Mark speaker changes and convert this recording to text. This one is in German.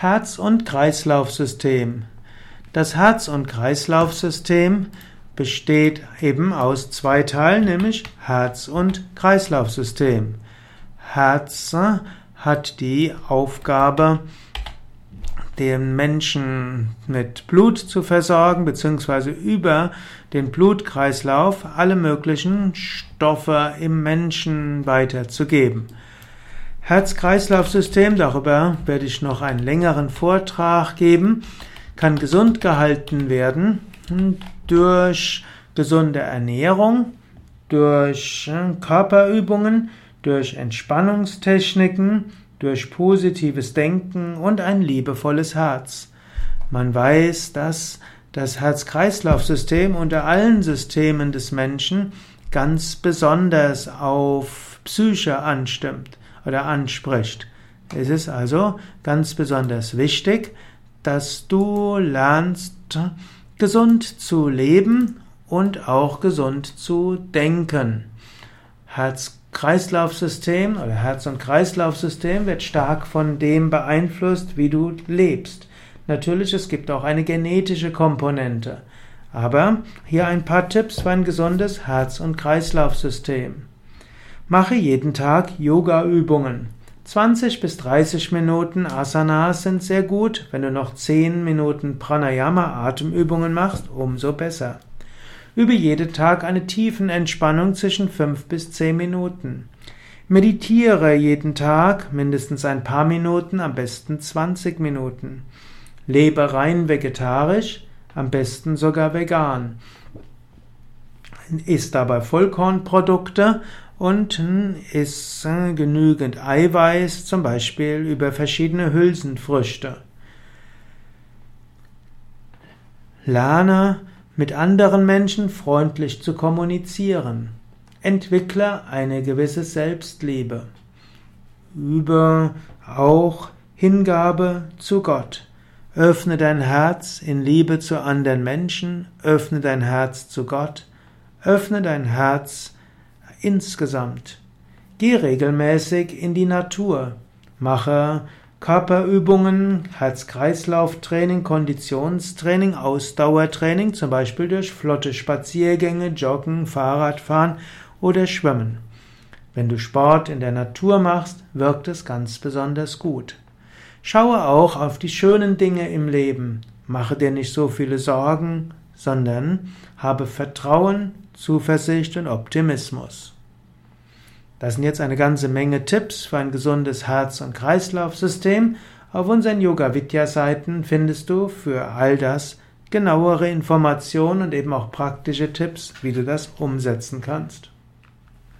Speaker 1: Herz- und Kreislaufsystem. Das Herz- und Kreislaufsystem besteht eben aus zwei Teilen, nämlich Herz- und Kreislaufsystem. Herz hat die Aufgabe, den Menschen mit Blut zu versorgen, beziehungsweise über den Blutkreislauf alle möglichen Stoffe im Menschen weiterzugeben. Herz-Kreislauf-System, darüber werde ich noch einen längeren Vortrag geben, kann gesund gehalten werden durch gesunde Ernährung, durch äh, Körperübungen, durch Entspannungstechniken, durch positives Denken und ein liebevolles Herz. Man weiß, dass das Herz-Kreislauf-System unter allen Systemen des Menschen ganz besonders auf Psyche anstimmt oder anspricht. Es ist also ganz besonders wichtig, dass du lernst, gesund zu leben und auch gesund zu denken. Herz-Kreislauf-System oder Herz- und Kreislaufsystem wird stark von dem beeinflusst, wie du lebst. Natürlich, es gibt auch eine genetische Komponente. Aber hier ein paar Tipps für ein gesundes Herz- und Kreislaufsystem. Mache jeden Tag Yoga-Übungen. 20 bis 30 Minuten Asanas sind sehr gut. Wenn du noch 10 Minuten Pranayama Atemübungen machst, umso besser. Übe jeden Tag eine tiefen Entspannung zwischen 5 bis 10 Minuten. Meditiere jeden Tag mindestens ein paar Minuten, am besten 20 Minuten. Lebe rein vegetarisch, am besten sogar vegan. Iss dabei Vollkornprodukte und iss genügend Eiweiß, zum Beispiel über verschiedene Hülsenfrüchte. Lerne mit anderen Menschen freundlich zu kommunizieren. Entwickle eine gewisse Selbstliebe. Übe auch Hingabe zu Gott. Öffne dein Herz in Liebe zu anderen Menschen, öffne dein Herz zu Gott, öffne dein Herz insgesamt. Geh regelmäßig in die Natur. Mache Körperübungen, Herz-Kreislauf-Training, Konditionstraining, Ausdauertraining, zum Beispiel durch flotte Spaziergänge, Joggen, Fahrradfahren oder Schwimmen. Wenn du Sport in der Natur machst, wirkt es ganz besonders gut. Schaue auch auf die schönen Dinge im Leben. Mache dir nicht so viele Sorgen, sondern habe Vertrauen, Zuversicht und Optimismus. Das sind jetzt eine ganze Menge Tipps für ein gesundes Herz- und Kreislaufsystem. Auf unseren Yoga Vidya Seiten findest du für all das genauere Informationen und eben auch praktische Tipps, wie du das umsetzen kannst.